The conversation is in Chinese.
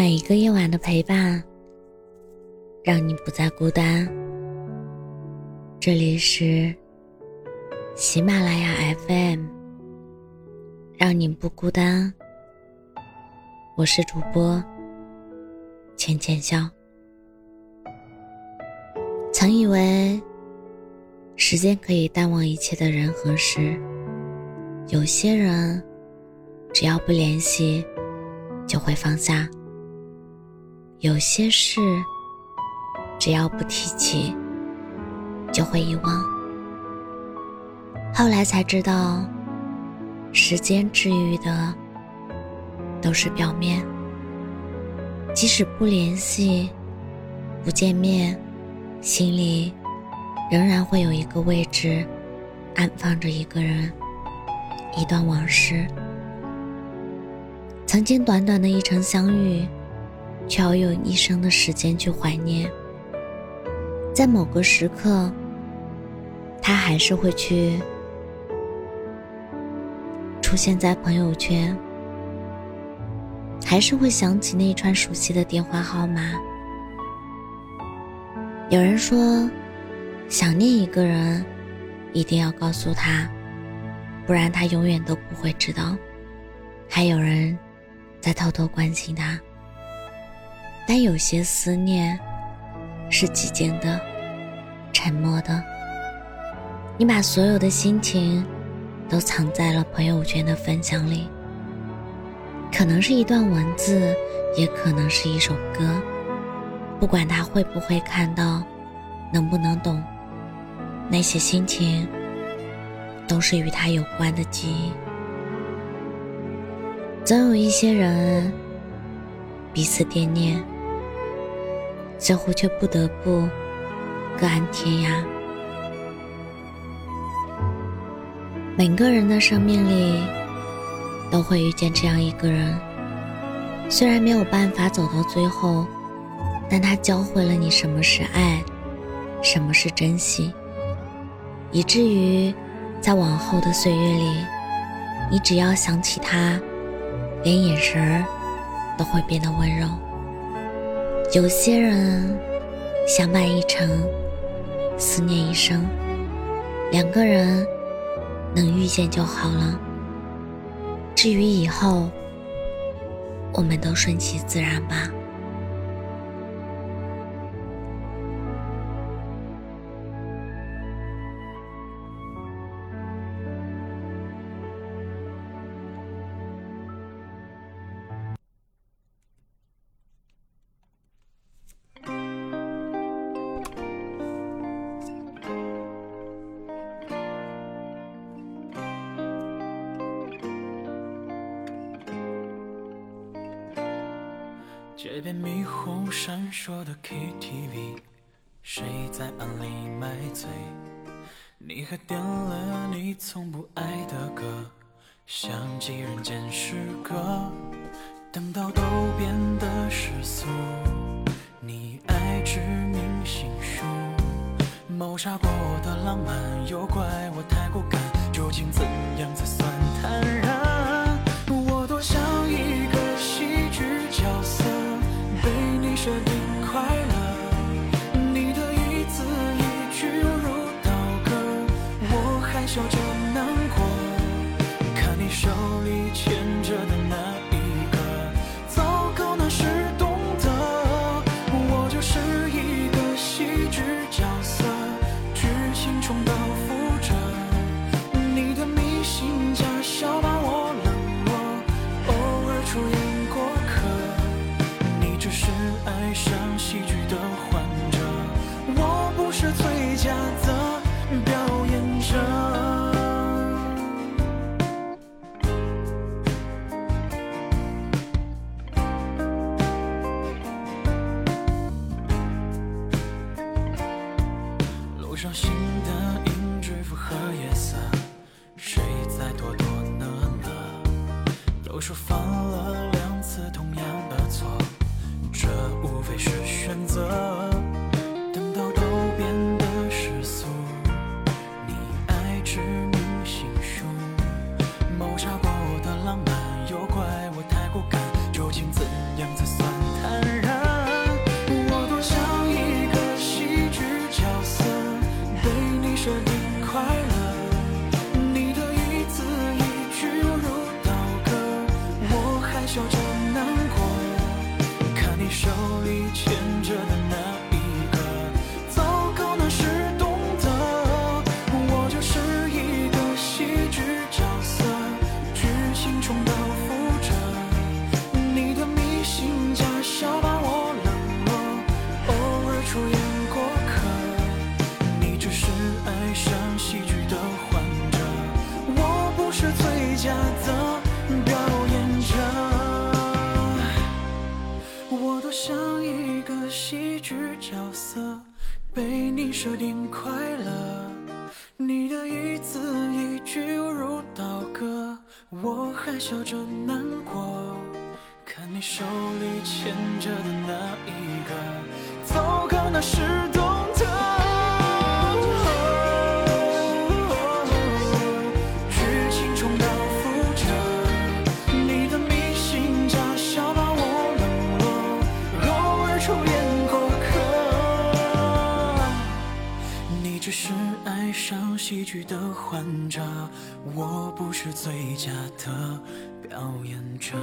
每一个夜晚的陪伴，让你不再孤单。这里是喜马拉雅 FM，让你不孤单。我是主播浅浅笑。曾以为时间可以淡忘一切的人和事，有些人只要不联系，就会放下。有些事，只要不提起，就会遗忘。后来才知道，时间治愈的都是表面。即使不联系、不见面，心里仍然会有一个位置，安放着一个人、一段往事。曾经短短的一程相遇。却要用一生的时间去怀念，在某个时刻，他还是会去出现在朋友圈，还是会想起那一串熟悉的电话号码。有人说，想念一个人，一定要告诉他，不然他永远都不会知道，还有人在偷偷关心他。但有些思念是寂静的、沉默的。你把所有的心情都藏在了朋友圈的分享里，可能是一段文字，也可能是一首歌。不管他会不会看到，能不能懂，那些心情都是与他有关的记忆。总有一些人彼此惦念。最后却不得不各安天涯。每个人的生命里都会遇见这样一个人，虽然没有办法走到最后，但他教会了你什么是爱，什么是珍惜，以至于在往后的岁月里，你只要想起他，连眼神儿都会变得温柔。有些人相伴一程，思念一生。两个人能遇见就好了。至于以后，我们都顺其自然吧。街边霓虹闪烁的 KTV，谁在暗里买醉？你还点了你从不爱的歌，像极人间失格。等到都变得世俗，你爱指明星书，谋杀过我的浪漫，又怪我太过敢，究竟怎样才算坦然？难过。看你手里牵着的那一个，糟糕，那是懂得。我就是一个戏剧角色，剧情重蹈我多像一个戏剧角色，被你设定快乐。你的一字一句犹如刀割，我还笑着难过。看你手里牵着的那一个，糟糕，那是的患者，我不是最佳的表演者。